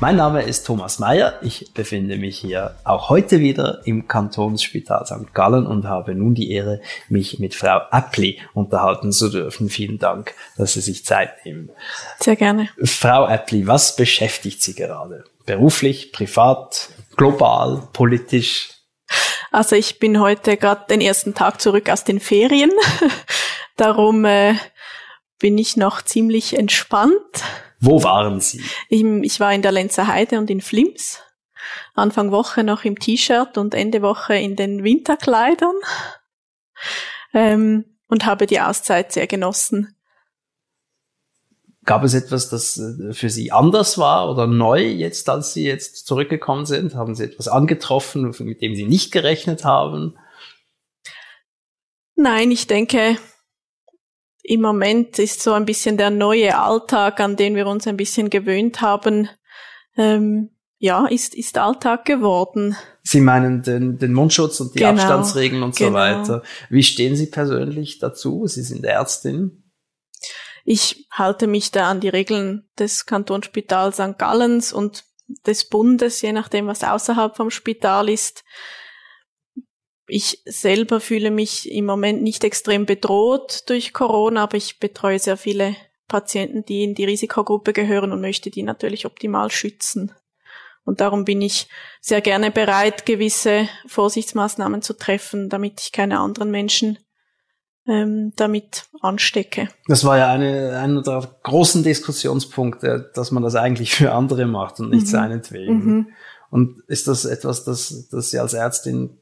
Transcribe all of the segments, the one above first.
Mein Name ist Thomas Mayer. Ich befinde mich hier auch heute wieder im Kantonsspital St. Gallen und habe nun die Ehre, mich mit Frau Appli unterhalten zu dürfen. Vielen Dank, dass Sie sich Zeit nehmen. Sehr gerne. Frau Appli, was beschäftigt Sie gerade? Beruflich, privat, global, politisch? Also ich bin heute gerade den ersten Tag zurück aus den Ferien. Darum äh, bin ich noch ziemlich entspannt wo waren Sie? Ich, ich war in der Lenzer Heide und in Flims. Anfang Woche noch im T-Shirt und Ende Woche in den Winterkleidern. Ähm, und habe die Auszeit sehr genossen. Gab es etwas, das äh, für Sie anders war oder neu jetzt, als Sie jetzt zurückgekommen sind? Haben Sie etwas angetroffen, mit dem Sie nicht gerechnet haben? Nein, ich denke, im Moment ist so ein bisschen der neue Alltag, an den wir uns ein bisschen gewöhnt haben, ähm, ja, ist, ist Alltag geworden. Sie meinen den, den Mundschutz und die genau, Abstandsregeln und genau. so weiter. Wie stehen Sie persönlich dazu? Sie sind Ärztin. Ich halte mich da an die Regeln des Kantonsspitals St. Gallens und des Bundes, je nachdem, was außerhalb vom Spital ist. Ich selber fühle mich im Moment nicht extrem bedroht durch Corona, aber ich betreue sehr viele Patienten, die in die Risikogruppe gehören und möchte die natürlich optimal schützen. Und darum bin ich sehr gerne bereit, gewisse Vorsichtsmaßnahmen zu treffen, damit ich keine anderen Menschen ähm, damit anstecke. Das war ja eine, einer der großen Diskussionspunkte, dass man das eigentlich für andere macht und nicht mhm. seinetwegen. Mhm. Und ist das etwas, das, das Sie als Ärztin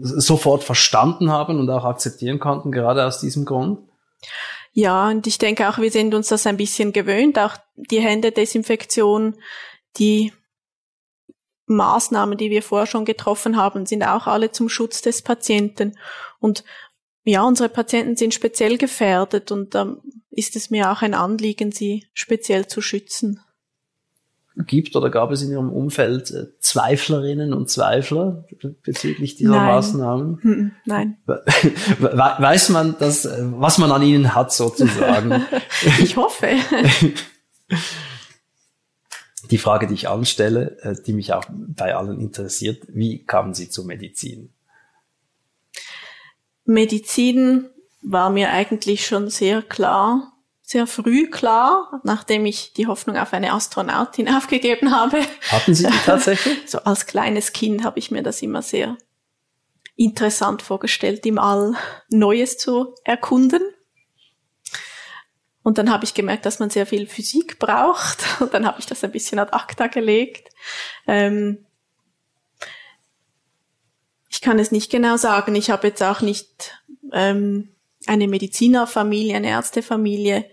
sofort verstanden haben und auch akzeptieren konnten, gerade aus diesem Grund? Ja, und ich denke auch, wir sind uns das ein bisschen gewöhnt, auch die Händedesinfektion, die Maßnahmen, die wir vorher schon getroffen haben, sind auch alle zum Schutz des Patienten. Und ja, unsere Patienten sind speziell gefährdet und da ähm, ist es mir auch ein Anliegen, sie speziell zu schützen gibt oder gab es in Ihrem Umfeld äh, Zweiflerinnen und Zweifler bezüglich dieser Nein. Maßnahmen? Hm, hm, nein. Weiß man das, äh, was man an Ihnen hat sozusagen? ich hoffe. Die Frage, die ich anstelle, äh, die mich auch bei allen interessiert, wie kamen Sie zur Medizin? Medizin war mir eigentlich schon sehr klar sehr früh klar, nachdem ich die Hoffnung auf eine Astronautin aufgegeben habe. Hatten Sie die tatsächlich? So als kleines Kind habe ich mir das immer sehr interessant vorgestellt, im All Neues zu erkunden. Und dann habe ich gemerkt, dass man sehr viel Physik braucht. Und dann habe ich das ein bisschen ad acta gelegt. Ähm ich kann es nicht genau sagen. Ich habe jetzt auch nicht ähm, eine Medizinerfamilie, eine Ärztefamilie.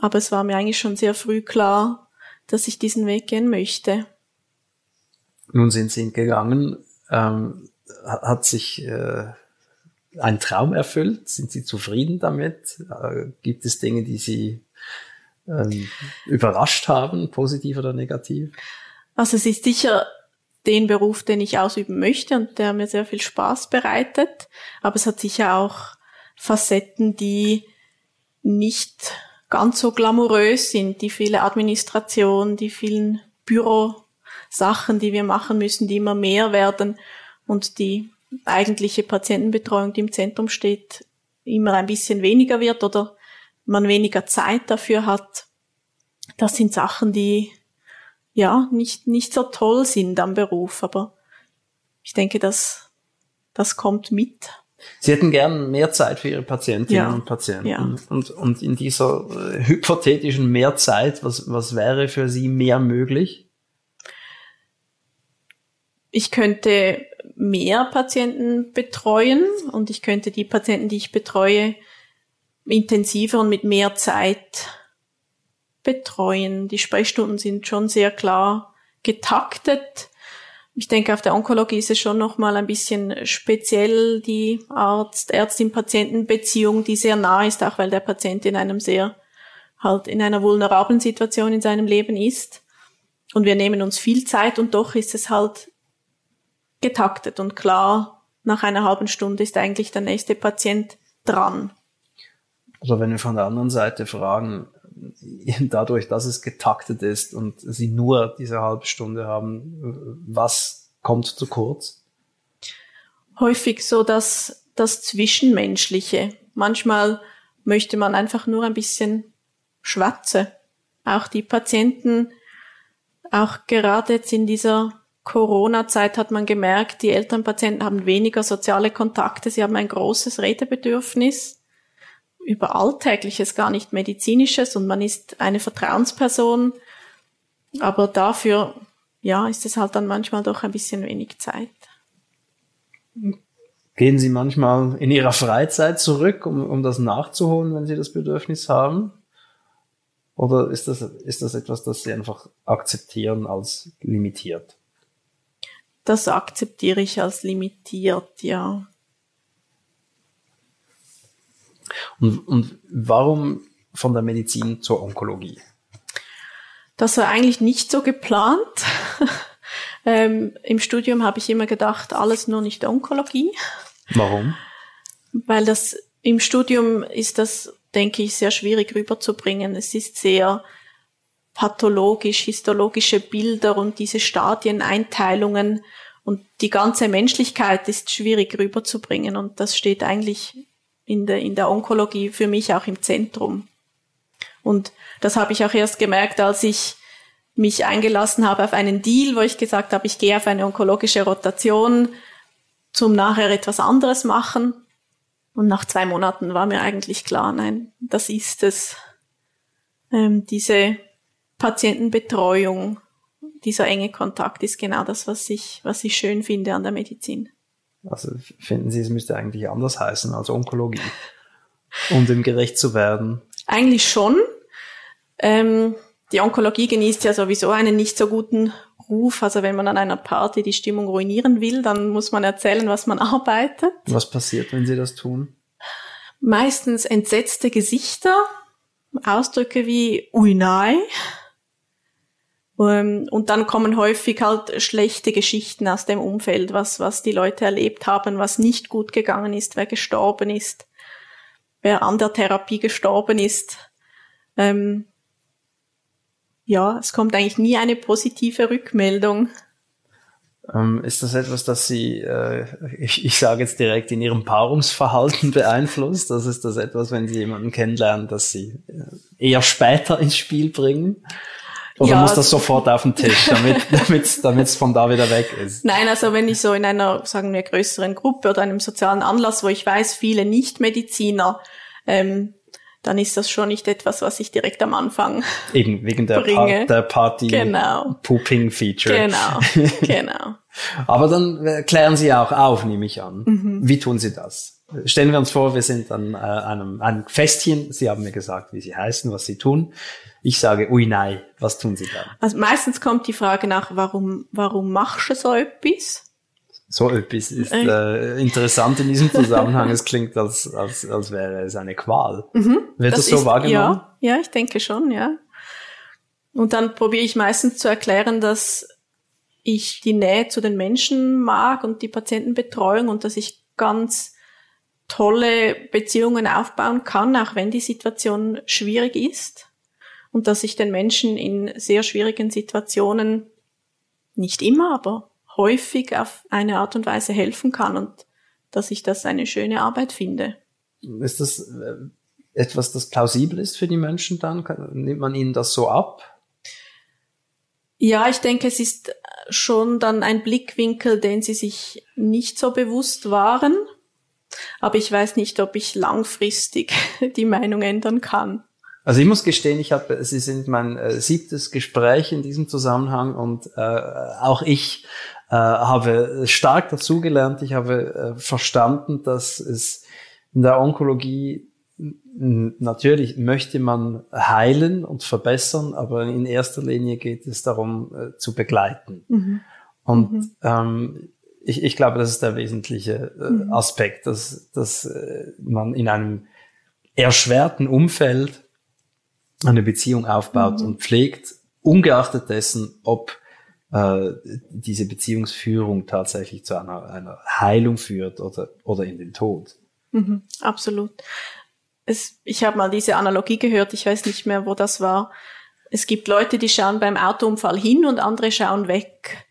Aber es war mir eigentlich schon sehr früh klar, dass ich diesen Weg gehen möchte. Nun sind Sie gegangen. Ähm, hat sich äh, ein Traum erfüllt? Sind Sie zufrieden damit? Äh, gibt es Dinge, die Sie ähm, überrascht haben, positiv oder negativ? Also es ist sicher den Beruf, den ich ausüben möchte und der mir sehr viel Spaß bereitet. Aber es hat sicher auch Facetten, die nicht ganz so glamourös sind, die viele Administration, die vielen Bürosachen, die wir machen müssen, die immer mehr werden und die eigentliche Patientenbetreuung, die im Zentrum steht, immer ein bisschen weniger wird oder man weniger Zeit dafür hat. Das sind Sachen, die ja nicht, nicht so toll sind am Beruf, aber ich denke, dass das kommt mit. Sie hätten gern mehr Zeit für Ihre Patientinnen ja. und Patienten. Ja. Und, und in dieser äh, hypothetischen Mehrzeit, was, was wäre für Sie mehr möglich? Ich könnte mehr Patienten betreuen und ich könnte die Patienten, die ich betreue, intensiver und mit mehr Zeit betreuen. Die Sprechstunden sind schon sehr klar getaktet. Ich denke, auf der Onkologie ist es schon nochmal ein bisschen speziell, die Arzt, Ärztin-Patienten-Beziehung, die sehr nah ist, auch weil der Patient in einem sehr, halt in einer vulnerablen Situation in seinem Leben ist. Und wir nehmen uns viel Zeit und doch ist es halt getaktet und klar, nach einer halben Stunde ist eigentlich der nächste Patient dran. Also wenn wir von der anderen Seite fragen, dadurch, dass es getaktet ist und sie nur diese halbe Stunde haben, was kommt zu kurz? Häufig so dass das Zwischenmenschliche. Manchmal möchte man einfach nur ein bisschen schwatze. Auch die Patienten, auch gerade jetzt in dieser Corona-Zeit hat man gemerkt, die Elternpatienten haben weniger soziale Kontakte, sie haben ein großes Redebedürfnis über Alltägliches, gar nicht Medizinisches und man ist eine Vertrauensperson. Aber dafür, ja, ist es halt dann manchmal doch ein bisschen wenig Zeit. Gehen Sie manchmal in Ihrer Freizeit zurück, um, um das nachzuholen, wenn Sie das Bedürfnis haben? Oder ist das, ist das etwas, das Sie einfach akzeptieren als limitiert? Das akzeptiere ich als limitiert, ja. Und, und warum von der Medizin zur Onkologie? Das war eigentlich nicht so geplant. ähm, Im Studium habe ich immer gedacht, alles nur nicht Onkologie. Warum? Weil das im Studium ist das, denke ich, sehr schwierig rüberzubringen. Es ist sehr pathologisch, histologische Bilder und diese Stadieneinteilungen und die ganze Menschlichkeit ist schwierig rüberzubringen und das steht eigentlich in der, in der Onkologie für mich auch im Zentrum. Und das habe ich auch erst gemerkt, als ich mich eingelassen habe auf einen Deal, wo ich gesagt habe, ich gehe auf eine onkologische Rotation zum nachher etwas anderes machen. Und nach zwei Monaten war mir eigentlich klar, nein, das ist es. Ähm, diese Patientenbetreuung, dieser enge Kontakt ist genau das, was ich, was ich schön finde an der Medizin. Also finden Sie, es müsste eigentlich anders heißen als Onkologie, um dem gerecht zu werden? Eigentlich schon. Ähm, die Onkologie genießt ja sowieso einen nicht so guten Ruf. Also wenn man an einer Party die Stimmung ruinieren will, dann muss man erzählen, was man arbeitet. Was passiert, wenn Sie das tun? Meistens entsetzte Gesichter, Ausdrücke wie Ui nein und dann kommen häufig halt schlechte Geschichten aus dem Umfeld, was, was die Leute erlebt haben, was nicht gut gegangen ist, wer gestorben ist, wer an der Therapie gestorben ist. Ähm, ja, es kommt eigentlich nie eine positive Rückmeldung. Ähm, ist das etwas, das Sie, äh, ich, ich sage jetzt direkt, in Ihrem Paarungsverhalten beeinflusst? Das ist das etwas, wenn Sie jemanden kennenlernen, das Sie äh, eher später ins Spiel bringen? Oder ja, muss das sofort auf den Tisch, damit damit damit von da wieder weg ist? Nein, also wenn ich so in einer, sagen wir, größeren Gruppe oder einem sozialen Anlass, wo ich weiß, viele Nicht-Mediziner, ähm, dann ist das schon nicht etwas, was ich direkt am Anfang Eben, wegen der, pa der Party genau. Pooping Feature. Genau, genau. Aber dann äh, klären Sie auch auf, nehme ich an. Mhm. Wie tun Sie das? Stellen wir uns vor, wir sind an äh, einem, einem Festchen. Sie haben mir gesagt, wie Sie heißen, was Sie tun. Ich sage, ui nein, was tun Sie da? Also meistens kommt die Frage nach, warum, warum machst du so etwas? So etwas ist äh, äh interessant in diesem Zusammenhang. es klingt, als, als, als wäre es eine Qual. Mhm, Wird das, das so ist, wahrgenommen? Ja, ja, ich denke schon, ja. Und dann probiere ich meistens zu erklären, dass ich die Nähe zu den Menschen mag und die Patientenbetreuung und dass ich ganz tolle Beziehungen aufbauen kann, auch wenn die Situation schwierig ist und dass ich den Menschen in sehr schwierigen Situationen nicht immer, aber häufig auf eine Art und Weise helfen kann und dass ich das eine schöne Arbeit finde. Ist das äh, etwas, das plausibel ist für die Menschen dann? Nimmt man ihnen das so ab? Ja, ich denke, es ist schon dann ein Blickwinkel, den sie sich nicht so bewusst waren. Aber ich weiß nicht, ob ich langfristig die Meinung ändern kann. Also ich muss gestehen, ich habe, Sie sind mein äh, siebtes Gespräch in diesem Zusammenhang und äh, auch ich äh, habe stark dazugelernt. Ich habe äh, verstanden, dass es in der Onkologie Natürlich möchte man heilen und verbessern, aber in erster Linie geht es darum, äh, zu begleiten. Mhm. Und mhm. Ähm, ich, ich glaube, das ist der wesentliche äh, mhm. Aspekt, dass, dass äh, man in einem erschwerten Umfeld eine Beziehung aufbaut mhm. und pflegt, ungeachtet dessen, ob äh, diese Beziehungsführung tatsächlich zu einer, einer Heilung führt oder, oder in den Tod. Mhm, absolut. Es, ich habe mal diese Analogie gehört, ich weiß nicht mehr, wo das war. Es gibt Leute, die schauen beim Autounfall hin und andere schauen weg.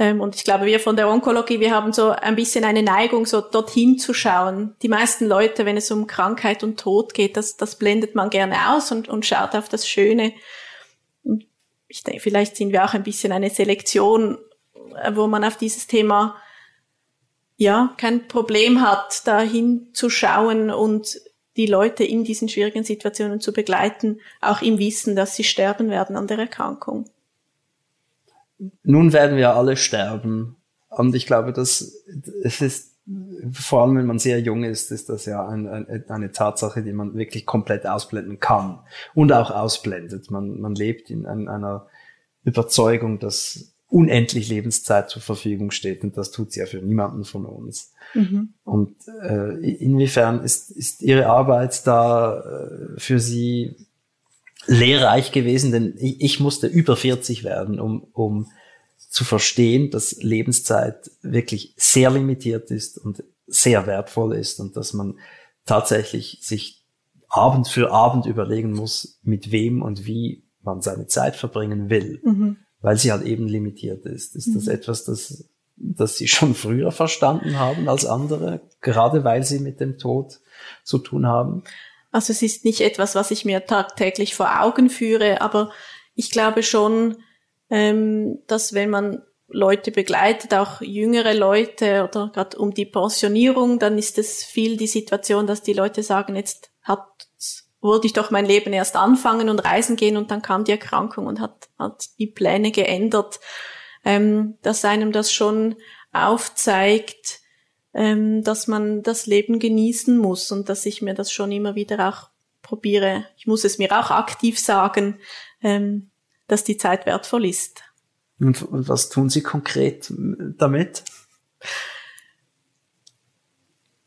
Ähm, und ich glaube, wir von der Onkologie, wir haben so ein bisschen eine Neigung, so dorthin zu schauen. Die meisten Leute, wenn es um Krankheit und Tod geht, das, das blendet man gerne aus und, und schaut auf das Schöne. Ich denke, vielleicht sind wir auch ein bisschen eine Selektion, äh, wo man auf dieses Thema ja kein Problem hat, dahin zu schauen und die Leute in diesen schwierigen Situationen zu begleiten, auch im Wissen, dass sie sterben werden an der Erkrankung nun werden wir alle sterben. Und ich glaube, dass es ist, vor allem wenn man sehr jung ist, ist das ja ein, ein, eine Tatsache, die man wirklich komplett ausblenden kann und auch ausblendet. Man, man lebt in ein, einer Überzeugung, dass unendlich Lebenszeit zur Verfügung steht und das tut sie ja für niemanden von uns. Mhm. Und äh, inwiefern ist, ist Ihre Arbeit da äh, für Sie lehrreich gewesen, denn ich, ich musste über 40 werden, um, um zu verstehen, dass Lebenszeit wirklich sehr limitiert ist und sehr wertvoll ist und dass man tatsächlich sich Abend für Abend überlegen muss, mit wem und wie man seine Zeit verbringen will, mhm. weil sie halt eben limitiert ist. Ist mhm. das etwas, das, das Sie schon früher verstanden haben als andere, gerade weil Sie mit dem Tod zu tun haben? Also es ist nicht etwas, was ich mir tagtäglich vor Augen führe, aber ich glaube schon, ähm, dass wenn man Leute begleitet, auch jüngere Leute oder gerade um die Pensionierung, dann ist es viel die Situation, dass die Leute sagen, jetzt hat wollte ich doch mein Leben erst anfangen und reisen gehen und dann kam die Erkrankung und hat, hat die Pläne geändert, ähm, dass einem das schon aufzeigt, ähm, dass man das Leben genießen muss und dass ich mir das schon immer wieder auch probiere. Ich muss es mir auch aktiv sagen, ähm, dass die Zeit wertvoll ist. Und, und was tun Sie konkret damit?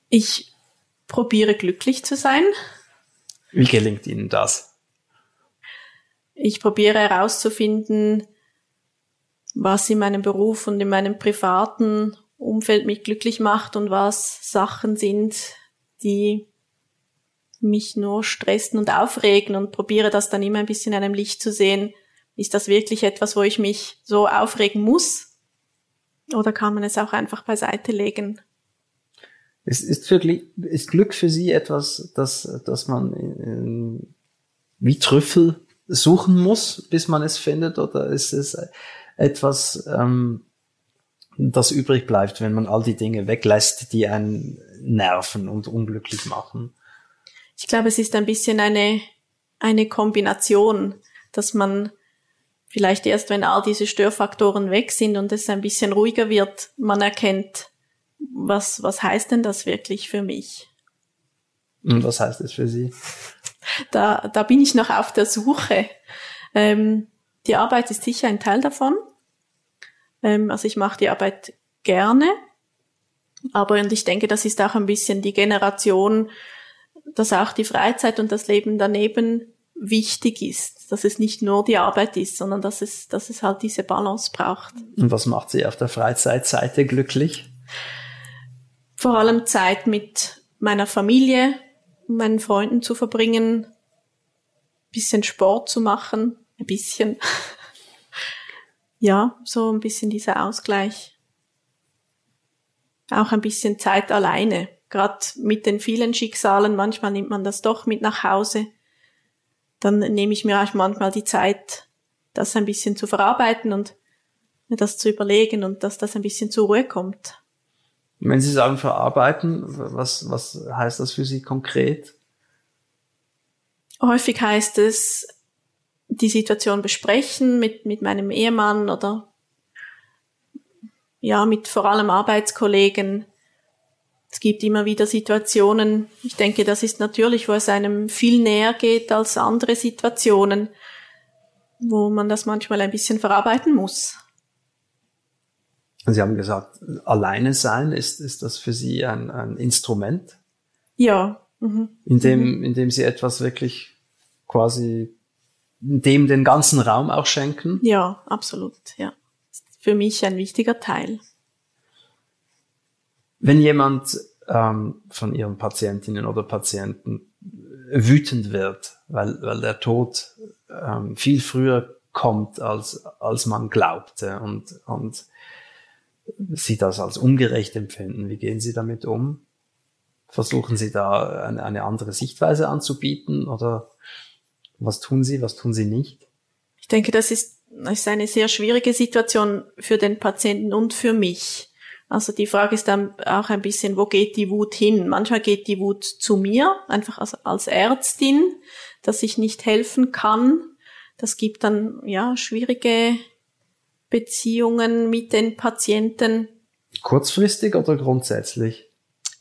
Ich probiere glücklich zu sein. Wie gelingt Ihnen das? Ich probiere herauszufinden, was in meinem Beruf und in meinem privaten Umfeld mich glücklich macht und was Sachen sind, die mich nur stressen und aufregen und probiere das dann immer ein bisschen in einem Licht zu sehen. Ist das wirklich etwas, wo ich mich so aufregen muss? Oder kann man es auch einfach beiseite legen? Ist, ist, für, ist Glück für Sie etwas, das, das man in, wie Trüffel suchen muss, bis man es findet? Oder ist es etwas, ähm, das übrig bleibt, wenn man all die Dinge weglässt, die einen nerven und unglücklich machen. Ich glaube, es ist ein bisschen eine, eine Kombination, dass man vielleicht erst, wenn all diese Störfaktoren weg sind und es ein bisschen ruhiger wird, man erkennt, was, was heißt denn das wirklich für mich? Und was heißt es für Sie? Da, da bin ich noch auf der Suche. Ähm, die Arbeit ist sicher ein Teil davon. Ähm, also ich mache die Arbeit gerne, aber und ich denke, das ist auch ein bisschen die Generation, dass auch die Freizeit und das Leben daneben wichtig ist, dass es nicht nur die Arbeit ist, sondern dass es, dass es halt diese Balance braucht. Und was macht Sie auf der Freizeitseite glücklich? Vor allem Zeit mit meiner Familie, meinen Freunden zu verbringen, bisschen Sport zu machen, ein bisschen. ja, so ein bisschen dieser Ausgleich. Auch ein bisschen Zeit alleine. Gerade mit den vielen Schicksalen, manchmal nimmt man das doch mit nach Hause. Dann nehme ich mir auch manchmal die Zeit, das ein bisschen zu verarbeiten und mir das zu überlegen und dass das ein bisschen zur Ruhe kommt. Wenn Sie sagen verarbeiten, was, was heißt das für Sie konkret? Häufig heißt es, die Situation besprechen mit, mit meinem Ehemann oder ja, mit vor allem Arbeitskollegen, Es gibt immer wieder Situationen, ich denke, das ist natürlich, wo es einem viel näher geht als andere Situationen, wo man das manchmal ein bisschen verarbeiten muss. Sie haben gesagt, alleine sein, ist, ist das für Sie ein, ein Instrument? Ja. Mhm. Indem, mhm. indem Sie etwas wirklich quasi dem den ganzen Raum auch schenken? Ja, absolut, ja. Für mich ein wichtiger Teil. Wenn jemand ähm, von ihren Patientinnen oder Patienten wütend wird, weil, weil der Tod ähm, viel früher kommt, als, als man glaubte und, und Sie das als ungerecht empfinden, wie gehen Sie damit um? Versuchen Sie da eine, eine andere Sichtweise anzubieten oder was tun Sie, was tun Sie nicht? Ich denke, das ist, das ist eine sehr schwierige Situation für den Patienten und für mich. Also die Frage ist dann auch ein bisschen, wo geht die Wut hin? Manchmal geht die Wut zu mir, einfach als, als Ärztin, dass ich nicht helfen kann. Das gibt dann, ja, schwierige Beziehungen mit den Patienten. Kurzfristig oder grundsätzlich?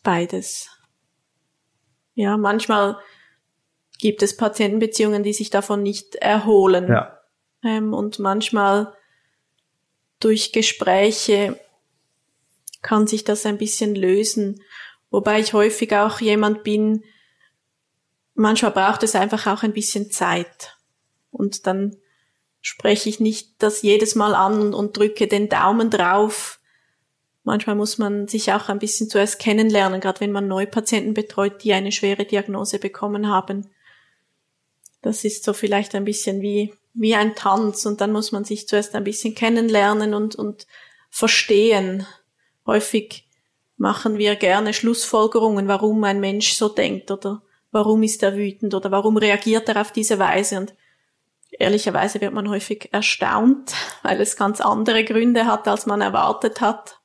Beides. Ja, manchmal gibt es Patientenbeziehungen, die sich davon nicht erholen. Ja. Ähm, und manchmal durch Gespräche kann sich das ein bisschen lösen. Wobei ich häufig auch jemand bin, manchmal braucht es einfach auch ein bisschen Zeit. Und dann spreche ich nicht das jedes Mal an und drücke den Daumen drauf. Manchmal muss man sich auch ein bisschen zuerst kennenlernen, gerade wenn man neue Patienten betreut, die eine schwere Diagnose bekommen haben. Das ist so vielleicht ein bisschen wie, wie ein Tanz und dann muss man sich zuerst ein bisschen kennenlernen und, und verstehen. Häufig machen wir gerne Schlussfolgerungen, warum ein Mensch so denkt oder warum ist er wütend oder warum reagiert er auf diese Weise und ehrlicherweise wird man häufig erstaunt, weil es ganz andere Gründe hat, als man erwartet hat.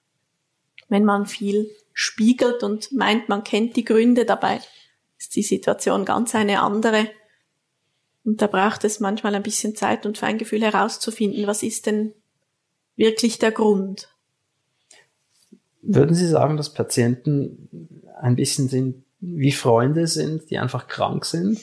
Wenn man viel spiegelt und meint, man kennt die Gründe, dabei ist die Situation ganz eine andere. Und da braucht es manchmal ein bisschen Zeit und Feingefühl herauszufinden, was ist denn wirklich der Grund. Würden Sie sagen, dass Patienten ein bisschen sind, wie Freunde sind, die einfach krank sind?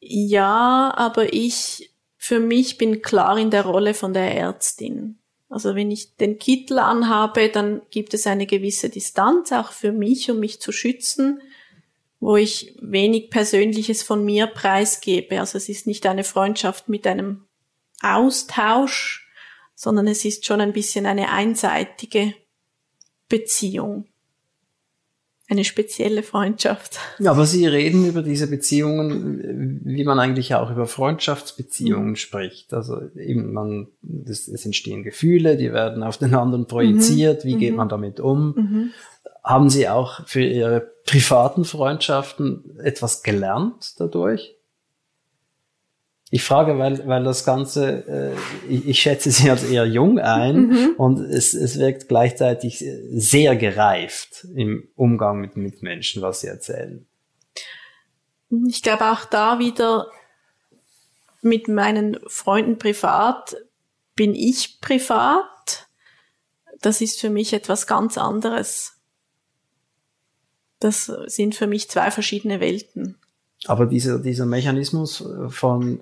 Ja, aber ich für mich bin klar in der Rolle von der Ärztin. Also wenn ich den Kittel anhabe, dann gibt es eine gewisse Distanz auch für mich, um mich zu schützen, wo ich wenig Persönliches von mir preisgebe. Also es ist nicht eine Freundschaft mit einem Austausch, sondern es ist schon ein bisschen eine einseitige Beziehung eine spezielle Freundschaft. Ja, aber Sie reden über diese Beziehungen, wie man eigentlich auch über Freundschaftsbeziehungen mhm. spricht. Also eben man, das, es entstehen Gefühle, die werden auf den anderen projiziert. Mhm. Wie geht mhm. man damit um? Mhm. Haben Sie auch für Ihre privaten Freundschaften etwas gelernt dadurch? Ich frage, weil, weil das Ganze, äh, ich, ich schätze Sie als eher jung ein mhm. und es, es wirkt gleichzeitig sehr gereift im Umgang mit Mitmenschen, was Sie erzählen. Ich glaube auch da wieder mit meinen Freunden privat bin ich privat. Das ist für mich etwas ganz anderes. Das sind für mich zwei verschiedene Welten. Aber dieser, dieser Mechanismus von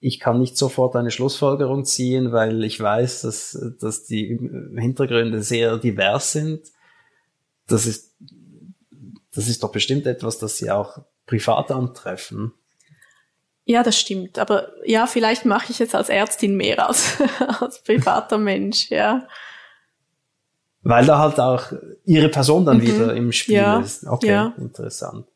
ich kann nicht sofort eine Schlussfolgerung ziehen, weil ich weiß, dass, dass die Hintergründe sehr divers sind. Das ist, das ist doch bestimmt etwas, das Sie auch privat antreffen. Ja, das stimmt. Aber ja, vielleicht mache ich es als Ärztin mehr als als privater Mensch, ja. Weil da halt auch Ihre Person dann mhm. wieder im Spiel ja. ist. Okay, ja. interessant.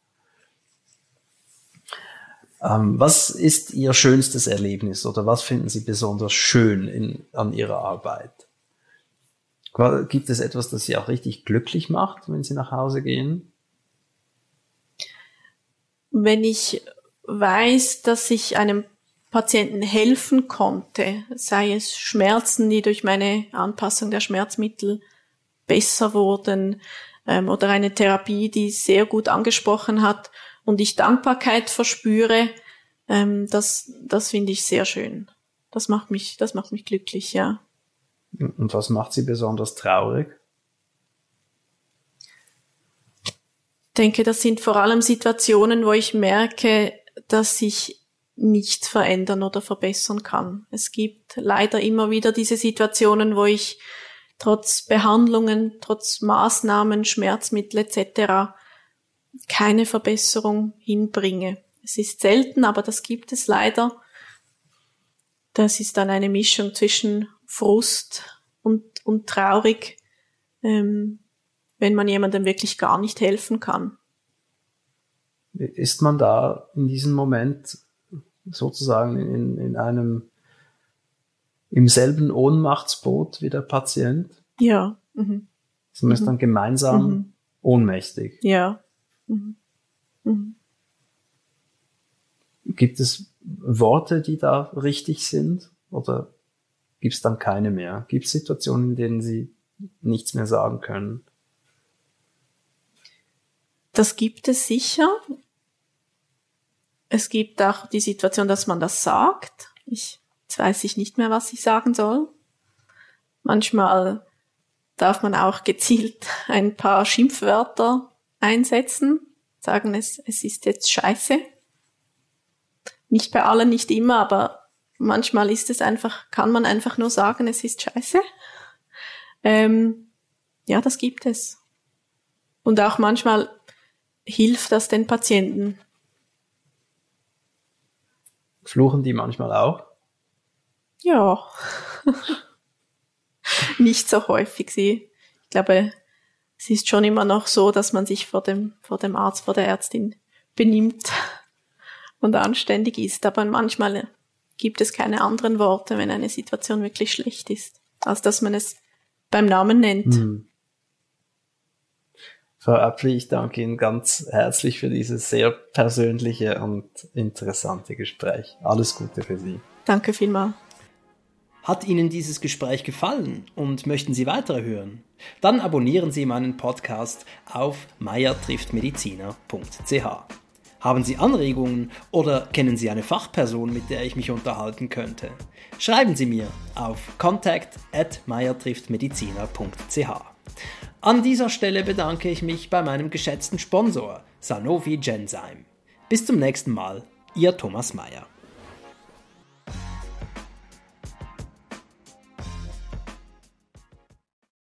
Ähm, was ist Ihr schönstes Erlebnis oder was finden Sie besonders schön in, an Ihrer Arbeit? Gibt es etwas, das Sie auch richtig glücklich macht, wenn Sie nach Hause gehen? Wenn ich weiß, dass ich einem Patienten helfen konnte, sei es Schmerzen, die durch meine Anpassung der Schmerzmittel besser wurden, ähm, oder eine Therapie, die sehr gut angesprochen hat und ich Dankbarkeit verspüre, ähm, das, das finde ich sehr schön. Das macht mich, das macht mich glücklich, ja. Und was macht Sie besonders traurig? denke, das sind vor allem Situationen, wo ich merke, dass ich nichts verändern oder verbessern kann. Es gibt leider immer wieder diese Situationen, wo ich trotz Behandlungen, trotz Maßnahmen, Schmerzmittel etc. keine Verbesserung hinbringe. Es ist selten, aber das gibt es leider. Das ist dann eine Mischung zwischen Frust und, und traurig, ähm, wenn man jemandem wirklich gar nicht helfen kann. Ist man da in diesem Moment sozusagen in, in einem im selben Ohnmachtsboot wie der Patient? Ja. Mhm. Man ist dann gemeinsam mhm. ohnmächtig. Ja. Mhm. Mhm. Gibt es Worte, die da richtig sind? Oder gibt es dann keine mehr? Gibt es Situationen, in denen Sie nichts mehr sagen können? Das gibt es sicher. Es gibt auch die Situation, dass man das sagt. Ich, jetzt weiß ich nicht mehr, was ich sagen soll. Manchmal darf man auch gezielt ein paar Schimpfwörter einsetzen, sagen, es, es ist jetzt scheiße. Nicht bei allen, nicht immer, aber manchmal ist es einfach, kann man einfach nur sagen, es ist scheiße. Ähm, ja, das gibt es. Und auch manchmal hilft das den Patienten, Fluchen die manchmal auch? Ja. Nicht so häufig. Sie, ich glaube, es ist schon immer noch so, dass man sich vor dem, vor dem Arzt, vor der Ärztin benimmt und anständig ist. Aber manchmal gibt es keine anderen Worte, wenn eine Situation wirklich schlecht ist, als dass man es beim Namen nennt. Hm. Frau Apfel, ich danke Ihnen ganz herzlich für dieses sehr persönliche und interessante Gespräch. Alles Gute für Sie. Danke vielmals. Hat Ihnen dieses Gespräch gefallen und möchten Sie weitere hören? Dann abonnieren Sie meinen Podcast auf meiertrifftmediziner.ch. Haben Sie Anregungen oder kennen Sie eine Fachperson, mit der ich mich unterhalten könnte? Schreiben Sie mir auf contact at. An dieser Stelle bedanke ich mich bei meinem geschätzten Sponsor Sanofi Genzyme. Bis zum nächsten Mal, Ihr Thomas Mayer.